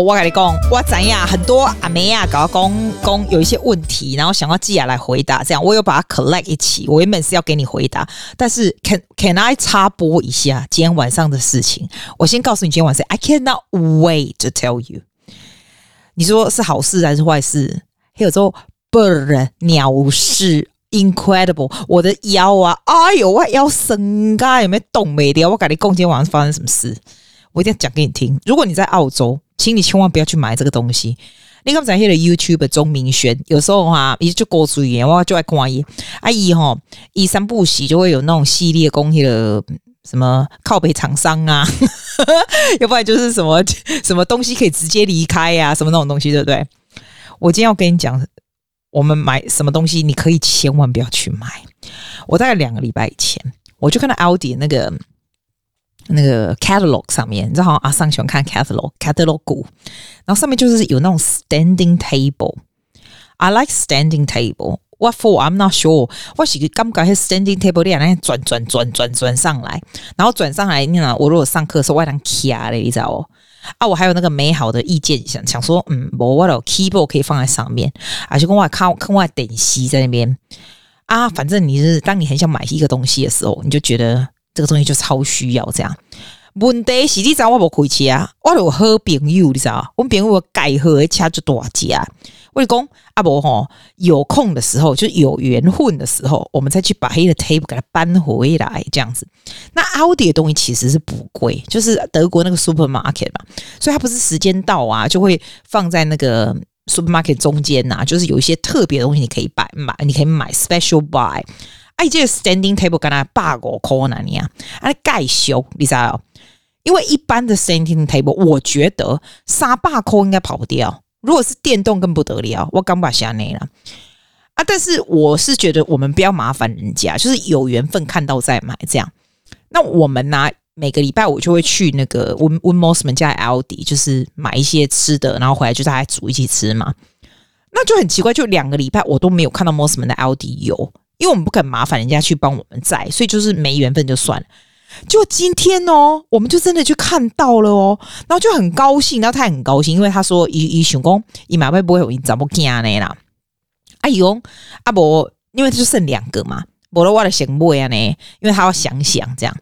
我跟你讲，我怎样很多阿妹啊，搞讲讲有一些问题，然后想要寄下来回答，这样我有把它 collect 一起。我原本是要给你回答，但是 can can I 插播一下今天晚上的事情？我先告诉你今天晚上，I cannot wait to tell you。你说是好事还是坏事？还有说 bird 鸟事 incredible，我的腰啊，哎呦，我腰伸嘎有没有动没掉？我跟你讲，今天晚上发生什么事？我一定要讲给你听。如果你在澳洲，请你千万不要去买这个东西。你看咱现在 YouTube 钟明轩，有时候哈，伊就过注意，我就爱看伊。阿姨哈，一三不喜就会有那种系列工业的什么靠北厂商啊，要不然就是什么什么东西可以直接离开呀、啊，什么那种东西，对不对？我今天要跟你讲，我们买什么东西，你可以千万不要去买。我大概两个礼拜以前，我就看到奥迪那个。那个 catalog 上面，你知道好像阿桑喜欢看 catalog，catalog 股，然后上面就是有那种 standing table。I like standing table. What for? I'm not sure. 我是感觉 standing table 那样转转转转转上来，然后转上来，你呢我如果上课的时候我当卡的，你知道哦？啊，我还有那个美好的意见，想想说，嗯，我我的 keyboard 可以放在上面，而且跟我看看我等息在那边啊，反正你是当你很想买一个东西的时候，你就觉得。这个东西就超需要这样。问题是，你知道我不开车啊，我有好朋友，你知道，我朋友改好的车就多少钱？我就讲阿伯吼，有空的时候，就有缘分的时候，我们再去把黑的 table 给它搬回来，这样子。那奥迪的东西其实是不贵，就是德国那个 supermarket 嘛，所以它不是时间到啊，就会放在那个 supermarket 中间呐、啊，就是有一些特别的东西你可以买买，你可以买 special buy。哎，这个 standing table 跟他八个可能呀，啊，盖修，你知道？因为一般的 standing table，我觉得三百块应该跑不掉。如果是电动更不得了，我刚把下内了啊！但是我是觉得我们不要麻烦人家，就是有缘分看到再买这样。那我们呢，每个礼拜我就会去那个温温 Mosman 家 Aldi，就是买一些吃的，然后回来就大家煮一起吃嘛。那就很奇怪，就两个礼拜我都没有看到 Mosman 的 Aldi 有。因为我们不肯麻烦人家去帮我们载，所以就是没缘分就算了。就今天哦，我们就真的去看到了哦，然后就很高兴，然后他也很高兴，因为他说伊伊想讲伊马会不会有怎么惊呢啦？哎呦，阿伯，因为就剩两个嘛。我都忘了想买啊呢，因为他要想想这样，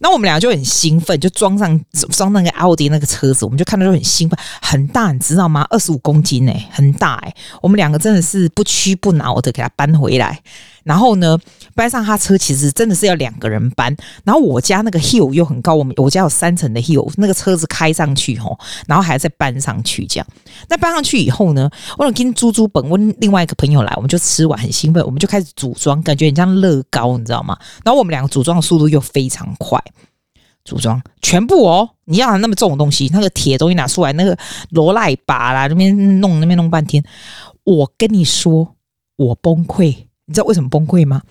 那我们俩就很兴奋，就装上装那个奥迪那个车子，我们就看到就很兴奋，很大，你知道吗？二十五公斤诶，很大诶。我们两个真的是不屈不挠的给他搬回来，然后呢，搬上他车其实真的是要两个人搬，然后我家那个 hill 又很高，我们我家有三层的 hill，那个车子开上去吼，然后还要再搬上去这样。那搬上去以后呢，我跟猪猪本问另外一个朋友来，我们就吃完很兴奋，我们就开始组装，感觉很像乐。高，你知道吗？然后我们两个组装的速度又非常快，组装全部哦，你要那么重的东西，那个铁东西拿出来，那个罗赖把啦，那边弄那边弄半天，我跟你说，我崩溃，你知道为什么崩溃吗？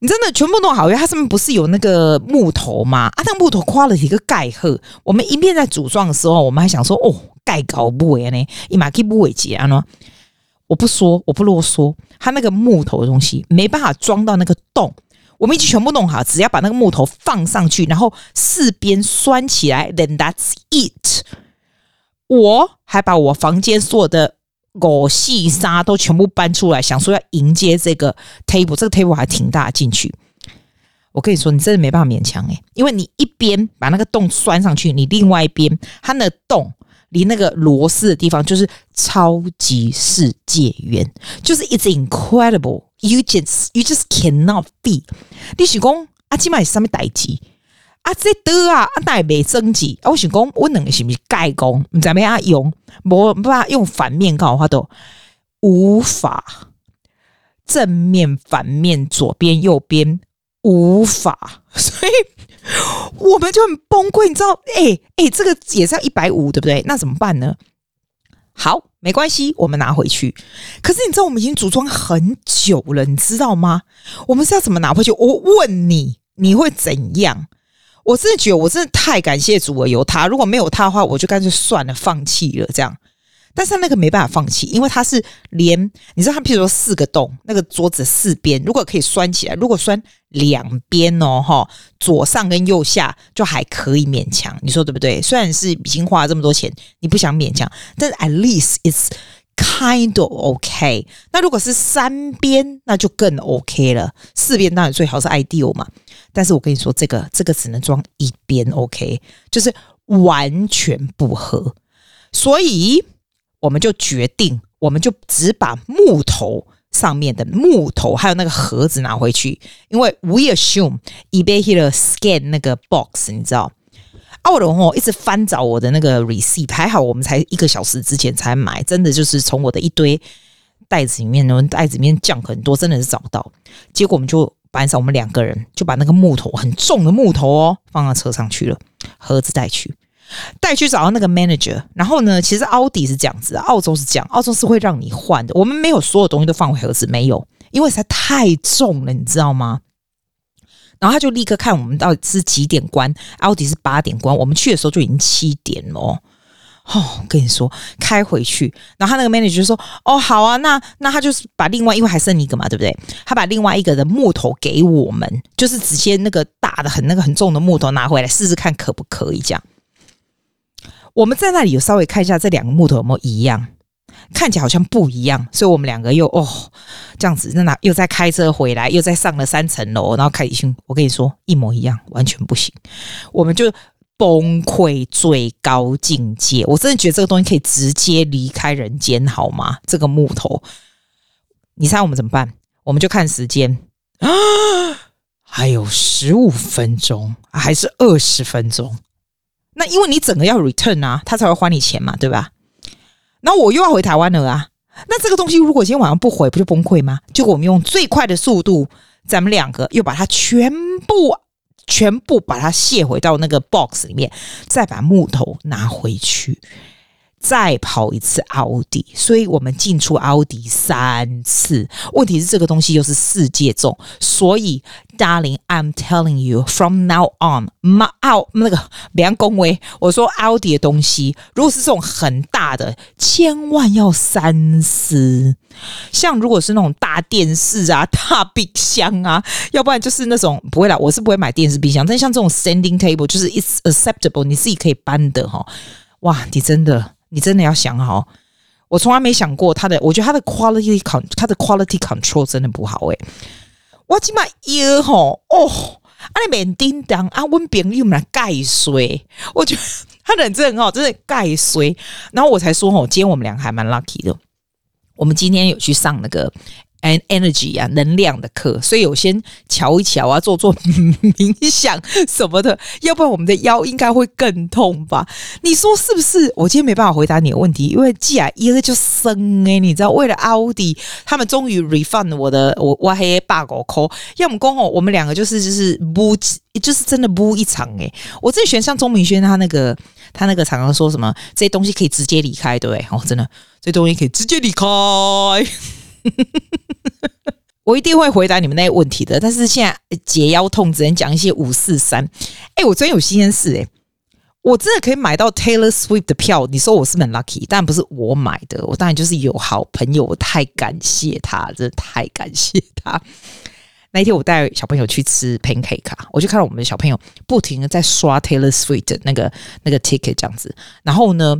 你真的全部弄好，因为它上面不是有那个木头吗？啊，那个木头夸了一个盖赫，我们一面在组装的时候，我们还想说，哦，盖高不为呢，一马基不为结啊呢。我不说，我不啰嗦。它那个木头的东西没办法装到那个洞，我们已经全部弄好，只要把那个木头放上去，然后四边拴起来，then that's it。我还把我房间所有的狗细沙都全部搬出来，想说要迎接这个 table，这个 table 还挺大，进去。我跟你说，你真的没办法勉强诶，因为你一边把那个洞拴上去，你另外一边它那个洞。离那个螺丝的地方就是超级世界远，就是 it's incredible. You just you just cannot be。你想讲啊，起码是什么代志啊？这得啊，啊，那没升级啊。我想讲，我两个是不是盖工？你怎么样用？没办法用反面搞的话都无法正面、反面、左边、右边无法，所以。我们就很崩溃，你知道？哎、欸、哎、欸，这个也是要一百五，对不对？那怎么办呢？好，没关系，我们拿回去。可是你知道，我们已经组装很久了，你知道吗？我们是要怎么拿回去？我问你，你会怎样？我真的觉得，我真的太感谢主了，有他。如果没有他的话，我就干脆算了，放弃了。这样，但是那个没办法放弃，因为它是连你知道，他譬如说四个洞，那个桌子四边如果可以拴起来，如果拴两边哦，哈，左上跟右下就还可以勉强，你说对不对？虽然是已经花了这么多钱，你不想勉强，但是 at least it's kind of OK。那如果是三边，那就更 OK 了。四边当然最好是 ideal 嘛，但是我跟你说，这个这个只能装一边 OK，就是完全不合，所以。我们就决定，我们就只把木头上面的木头还有那个盒子拿回去，因为 we assume eBay here scan 那个 box，你知道，奥龙哦一直翻找我的那个 receipt，还好我们才一个小时之前才买，真的就是从我的一堆袋子里面，袋子里面降很多，真的是找不到。结果我们就班上我们两个人就把那个木头很重的木头哦放到车上去了，盒子带去。带去找到那个 manager，然后呢，其实奥迪是这样子，澳洲是这样，澳洲是会让你换的。我们没有所有东西都放回盒子，没有，因为实在太重了，你知道吗？然后他就立刻看我们到底是几点关，奥迪是八点关，我们去的时候就已经七点了。哦跟你说，开回去，然后他那个 manager 就说：“哦，好啊，那那他就是把另外，因为还剩一个嘛，对不对？他把另外一个的木头给我们，就是直接那个大的很那个很重的木头拿回来试试看可不可以这样。”我们在那里有稍微看一下这两个木头有没有一样，看起来好像不一样，所以我们两个又哦这样子，那那又再开车回来，又再上了三层楼，然后开一我跟你说一模一样，完全不行，我们就崩溃最高境界。我真的觉得这个东西可以直接离开人间，好吗？这个木头，你猜我们怎么办？我们就看时间啊，还有十五分钟，还是二十分钟？那因为你整个要 return 啊，他才会还你钱嘛，对吧？那我又要回台湾了啊，那这个东西如果今天晚上不回，不就崩溃吗？就我们用最快的速度，咱们两个又把它全部、全部把它卸回到那个 box 里面，再把木头拿回去。再跑一次奥迪，所以我们进出奥迪三次。问题是这个东西又是世界重，所以，Darling，I'm telling you，from now on，马奥那个别人恭维我说奥迪的东西，如果是这种很大的，千万要三思。像如果是那种大电视啊、大冰箱啊，要不然就是那种不会啦，我是不会买电视冰箱。但像这种 standing table，就是 it's acceptable，你自己可以搬的哈。哇，你真的。你真的要想好，我从来没想过他的，我觉得他的 quality con，他的 quality control 真的不好诶、我起码一吼哦，啊你免叮当啊，温朋友们来盖水，我觉得他人真的很好，真的盖水。然后我才说吼，今天我们俩还蛮 lucky 的，我们今天有去上那个。And energy 啊，能量的课，所以我先瞧一瞧啊，做做冥想什么的，要不然我们的腰应该会更痛吧？你说是不是？我今天没办法回答你的问题，因为既然一个就生诶，你知道，为了奥迪，他们终于 refund 我的我我黑八狗扣，要么刚好我们两个就是就是不就是真的不一场诶。我最喜欢像钟明轩他那个他那个常常说什么这些东西可以直接离开，对不对？哦，真的这些东西可以直接离开。我一定会回答你们那些问题的，但是现在解腰痛只能讲一些五四三。哎，我真有新鲜事哎，我真的可以买到 Taylor Swift 的票。你说我是不是很 lucky？但不是我买的，我当然就是有好朋友，我太感谢他，真的太感谢他。那一天我带小朋友去吃 pancake，我就看到我们的小朋友不停的在刷 Taylor Swift 的那个那个 ticket 这样子，然后呢，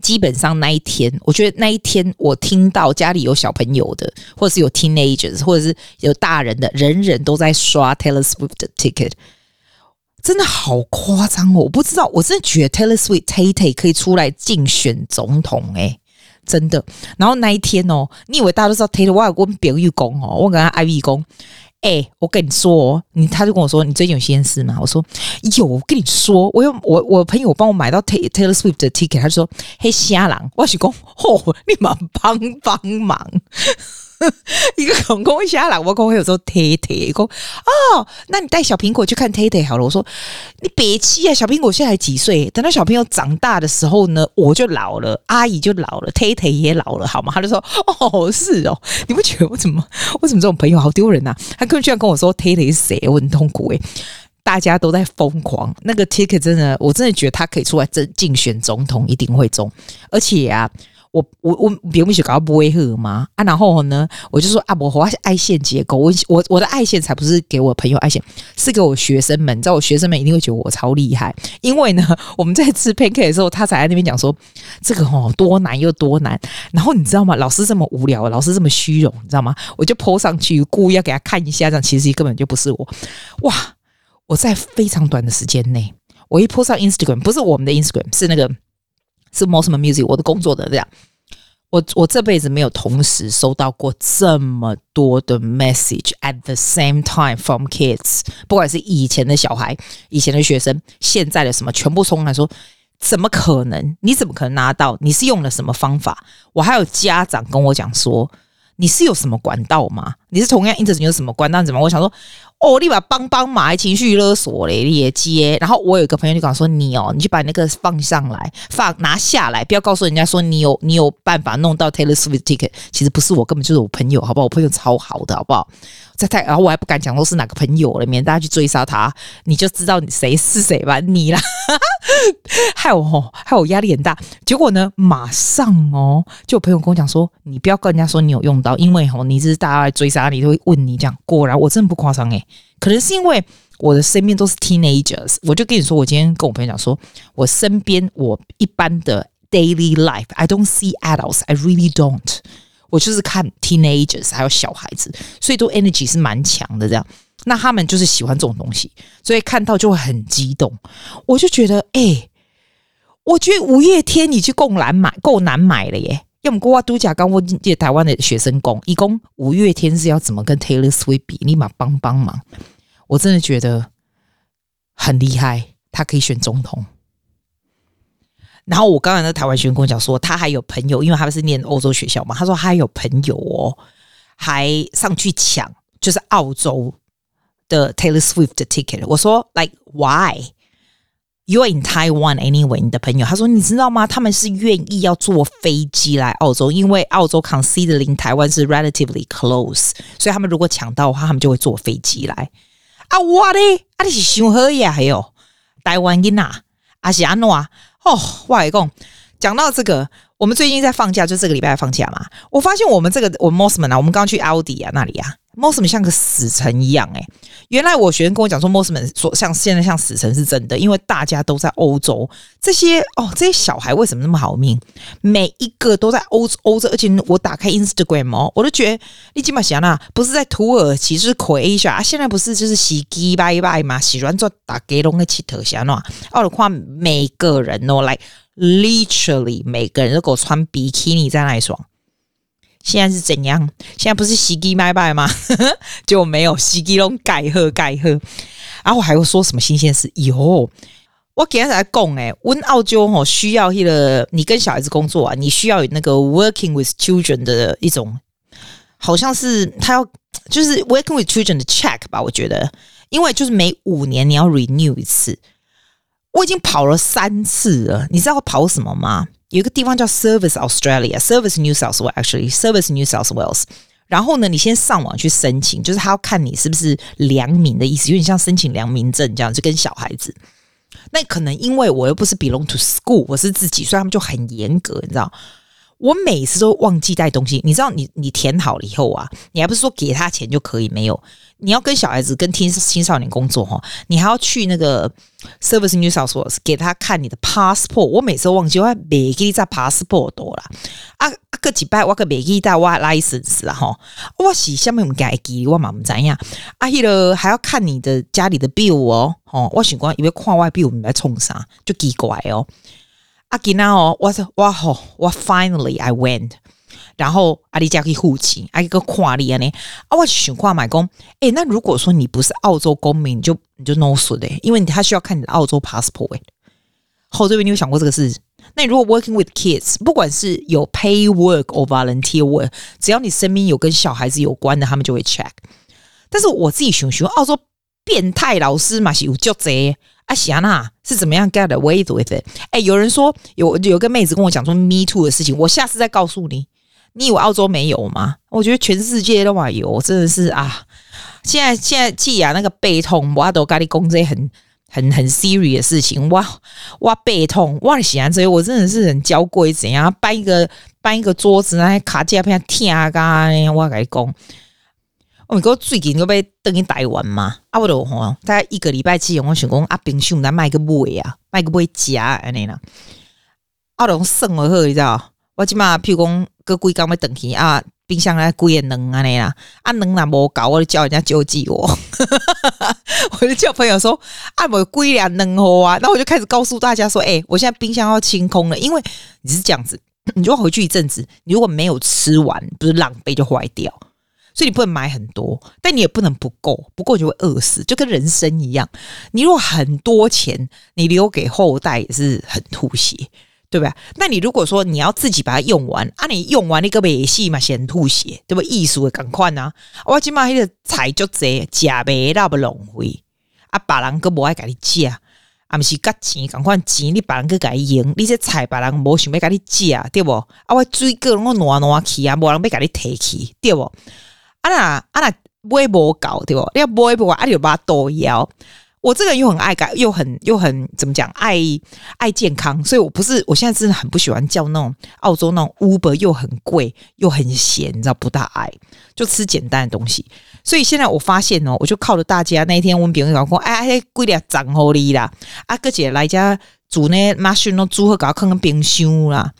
基本上那一天，我觉得那一天我听到家里有小朋友的，或者是有 teenagers，或者是有大人的，人人都在刷 Taylor Swift 的 ticket，真的好夸张哦！我不知道，我真的觉得 Taylor Swift Tay Tay 可以出来竞选总统诶、真的。然后那一天哦，你以为大家都知道 Tay Tay？我有跟别人讲哦，我跟他 I V 讲。哎、我跟你说，你他就跟我说，你最近有心事吗？我说有，我跟你说，我有我我朋友帮我买到 Taylor Swift 的 ticket，他就说嘿瞎狼，我是讲哦，你们帮帮忙。一个恐攻下来，我公会有时候贴贴讲哦，那你带小苹果去看贴贴好了。我说你别气啊，小苹果现在几岁？等到小朋友长大的时候呢，我就老了，阿姨就老了，贴贴也老了，好吗？他就说哦，是哦，你不觉得我怎么我怎么这种朋友好丢人呐、啊？他更居然跟我说贴贴是谁？我很痛苦诶。大家都在疯狂，那个 ticket 真的，我真的觉得他可以出来争竞选总统，一定会中。而且啊，我我我别不许搞不会喝吗？啊，然后呢，我就说啊，我我要爱线结构，我我我的爱线才不是给我朋友爱线，是给我学生们。你知道我学生们一定会觉得我超厉害，因为呢，我们在吃 pancake 的时候，他才在那边讲说这个哦多难又多难。然后你知道吗？老师这么无聊，老师这么虚荣，你知道吗？我就 po 上去，故意要给他看一下，这样其实根本就不是我，哇！我在非常短的时间内，我一 po 上 Instagram，不是我们的 Instagram，是那个是 Mosman Music，我的工作的这样。我我这辈子没有同时收到过这么多的 message at the same time from kids，不管是以前的小孩、以前的学生、现在的什么，全部冲来说，怎么可能？你怎么可能拿到？你是用了什么方法？我还有家长跟我讲说，你是有什么管道吗？你是同样 i n t e r 你有什么管道？怎么？我想说。哦，立马帮帮忙，情绪勒索嘞，你也接。然后我有一个朋友就跟我说：“你哦，你去把那个放上来，放拿下来，不要告诉人家说你有你有办法弄到 Taylor Swift ticket。其实不是我，根本就是我朋友，好不好？我朋友超好的，好不好？在太，然后我还不敢讲说是哪个朋友了，免得大家去追杀他，你就知道你谁是谁吧，你啦。害我吼，害我压力很大。结果呢，马上哦，就有朋友跟我讲说，你不要跟人家说你有用到，因为吼，你是大家来追杀你，都会问你这样。果然，我真的不夸张诶。可能是因为我的身边都是 teenagers，我就跟你说，我今天跟我朋友讲说，我身边我一般的 daily life，I don't see adults，I really don't。我就是看 teenagers，还有小孩子，所以都 energy 是蛮强的这样。那他们就是喜欢这种东西，所以看到就会很激动。我就觉得，哎、我觉得五月天已经够难买，够难买了耶。要么国外度假，刚问这台湾的学生工，一共五月天是要怎么跟 Taylor Swift 比？立马帮帮忙！我真的觉得很厉害，他可以选总统。然后我刚才那台湾学生跟我讲说，他还有朋友，因为他是念欧洲学校嘛，他说他还有朋友哦，还上去抢，就是澳洲的 Taylor Swift 的 ticket。我说，like why？You're in Taiwan anyway，你的朋友他说，你知道吗？他们是愿意要坐飞机来澳洲，因为澳洲 considering 台湾是 relatively close，所以他们如果抢到的话，他们就会坐飞机来。啊，我嘞，啊你是想好呀？还有台湾囡呐，啊是安诺啊？哦，哇一共，讲到这个，我们最近在放假，就这个礼拜放假嘛。我发现我们这个，我们 Mosman 啊，我们刚去奥迪啊那里啊。Mosman 像个死城一样诶、原来我学生跟我讲说，Mosman 说像现在像死城是真的，因为大家都在欧洲，这些哦这些小孩为什么那么好命？每一个都在欧欧洲，而且我打开 Instagram 哦，我都觉得你起码想啊，不是在土耳其是 Croatia 啊，现在不是就是洗鸡拜拜嘛，洗完之后打给龙的气头下喏，我的话每个人哦来、like, literally 每个人都给我穿比基尼在那里爽。现在是怎样？现在不是洗机买卖吗？就没有洗机龙盖喝盖喝。然后我还会说什么新鲜事？有，我给他来讲诶，温澳洲哦需要一个你跟小孩子工作啊，你需要有那个 working with children 的一种，好像是他要就是 working with children 的 check 吧？我觉得，因为就是每五年你要 renew 一次。我已经跑了三次了，你知道我跑什么吗？有一个地方叫 Service Australia，Service New South Wales，actually，Service New South Wales。然后呢，你先上网去申请，就是他要看你是不是良民的意思，有点像申请良民证这样，就跟小孩子。那可能因为我又不是 belong to school，我是自己，所以他们就很严格，你知道。我每次都忘记带东西，你知道你，你填好了以后啊，你还不是说给他钱就可以？没有，你要跟小孩子、跟青青少年工作哈，你还要去那个 Service New South Wales 给他看你的 passport。我每次都忘记，我还没给你带 passport 多了啊啊！个几拜我个没给你带我 license 了哈，我是下面唔该给，我嘛唔知呀。啊，迄个还要看你的家里的 bill 哦，哦，我想讲因为看外 bill 唔来冲啥，就奇怪哦。啊，今仔哦，我说哇吼，我 finally I went，然后阿里加可以护籍，阿一个跨例呢，啊，我想跨买工，诶，那如果说你不是澳洲公民，你就你就 no 损的，因为他需要看你的澳洲 passport 诶。好，这边你有想过这个事？那你如果 working with kids，不管是有 pay work or volunteer work，只要你身边有跟小孩子有关的，他们就会 check。但是我自己想想，澳洲变态老师嘛是有就这。阿霞娜是怎么样 get away with it？哎，有人说有有个妹子跟我讲说 me too 的事情，我下次再告诉你。你以为澳洲没有吗？我觉得全世界都嘛有，真的是啊，现在现在既然，那个背痛，我都跟你讲这些很很很 serious 的事情。哇哇背痛，哇喜欢这些，我真的是很娇贵，怎样搬一个搬一个桌子，那卡架片听啊干，我跟你讲。我咪讲最近要被登去台湾嘛，啊，我都吼，大概一个礼拜之前，我想讲啊，冰箱咱卖个买啊，卖个买夹安尼啦。啊，都算了好，你知道？我即马譬如讲，过几工要登去啊，冰箱内几个卵安尼啦，啊卵若无够，我就叫人家救济我。我就叫朋友说，啊，无几两卵好啊，那我就开始告诉大家说，诶、我现在冰箱要清空了，因为你是这样子，你就要回去一阵子，你如果没有吃完，不是浪费就坏掉。所以你不能买很多，但你也不能不够，不够就会饿死，就跟人生一样。你如果很多钱，你留给后代也是很吐血，对吧？那你如果说你要自己把它用完啊，你用完那个没戏嘛，先吐血，对不？艺术的赶快啊！我起码那个菜就这假没那么浪费啊，别人个不爱给你借啊，不是甲钱赶快钱，你别人个给你用，你这菜别人无想要甲你夹，对不？啊，我水果拢烂烂去啊，无人要甲你提起，对不？啊那啊那买无够对不？你要买不完，啊你就把它剁腰。我这个人又很爱改，又很又很怎么讲？爱爱健康，所以我不是我现在真的很不喜欢叫那种澳洲那种 Uber，又很贵又很咸，你知道不大爱，就吃简单的东西。所以现在我发现哦，我就靠着大家那一天我们别人讲说，哎哎，贵点涨好哩啦，啊哥姐来家煮呢，马上都煮好搞看看冰箱啦。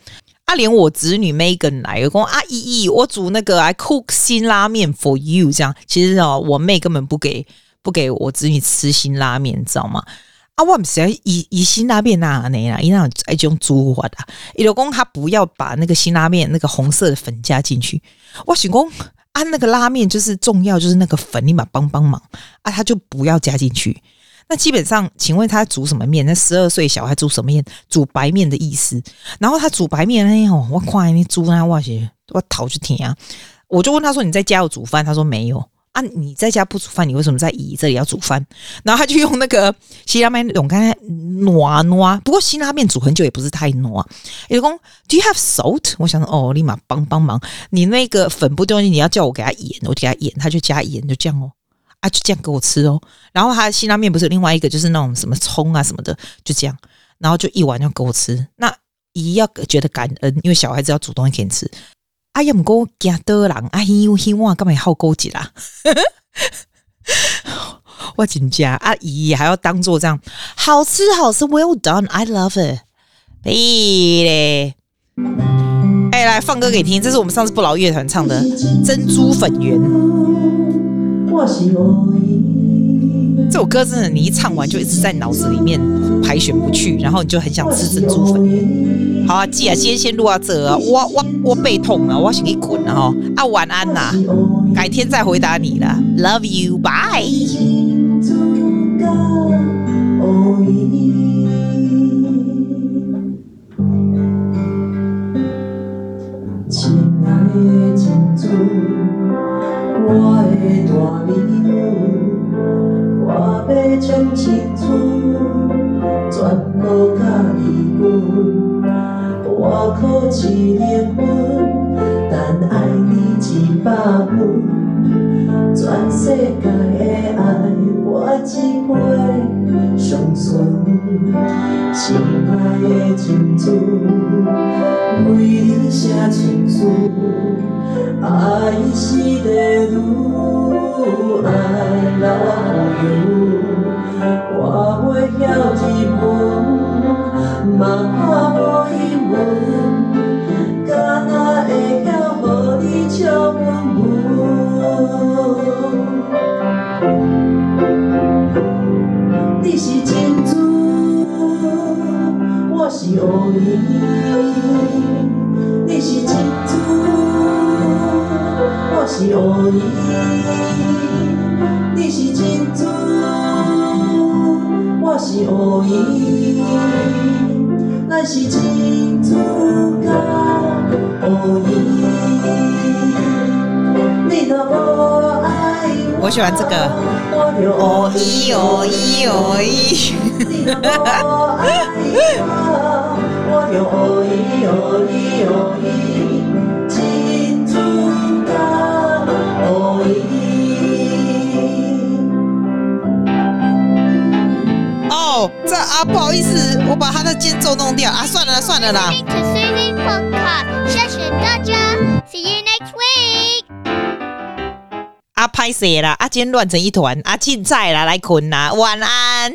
他、啊、连我侄女 Megan 来，我讲阿姨姨，我煮那个 I cook 辛拉面 for you，这样其实哦，我妹根本不给不给我侄女吃辛拉面，你知道吗？啊，我们是要以以辛拉面那那啦，因为爱种煮法的。伊老公他不要把那个辛拉面那个红色的粉加进去，我想讲啊，那个拉面就是重要，就是那个粉，你嘛帮帮忙啊，他就不要加进去。那基本上，请问他煮什么面？那十二岁小孩煮什么面？煮白面的意思。然后他煮白面，哎呦，我快你煮那哇些，我逃去听啊！我就问他说：“你在家有煮饭？”他说：“没有啊。”你在家不煮饭，你为什么在姨这里要煮饭？然后他就用那个西拉面那种，刚才糯糯。不过西拉面煮很久也不是太糯。老公，Do you have salt？我想说，哦，立马帮帮忙。你那个粉不丢，你要叫我给他盐，我给他盐，他就加盐，就这样哦。啊，就这样给我吃哦。然后他的辛拉面不是另外一个，就是那种什么葱啊什么的，就这样。然后就一碗要给我吃。那姨要觉得感恩，因为小孩子要煮东西给你吃。阿姨唔够加多人，阿姨又希望干嘛好高级啦？我紧张，阿姨还要当做这样好吃好吃，Well done，I love it。哎嘞，哎，来放歌给你听，这是我们上次不老乐团唱的《珍珠粉圆》。这首歌真的，你一唱完就一直在脑子里面排选不去，然后你就很想吃珍珠粉。好啊，记啊，先先录到这啊，我我我背痛了，我先去滚了哈。啊，晚安呐、啊，改天再回答你了。Love you，bye。将青春全部甲伊分，我靠一灵魂，但爱你一百分，全世界的爱我一杯上顺，亲爱的珍珠，为你写情书，爱是的路袂晓日文，嘛看无英文，敢若会晓互你笑温温。你是珍珠，我是乌蝇。你是珍珠，我是乌蝇。我是乌蝇，咱是珍珠甲乌蝇。你若无爱我，我喜欢这个。乌蝇，乌蝇，乌蝇。你若无爱我，我就乌蝇，乌蝇，乌蝇。啊，不好意思，我把他的间奏弄掉啊，算了算了啦。谢谢大家，See you next week。啊，拍谁啦，啊，今天乱成一团，啊，现在啦，来困啦，晚安。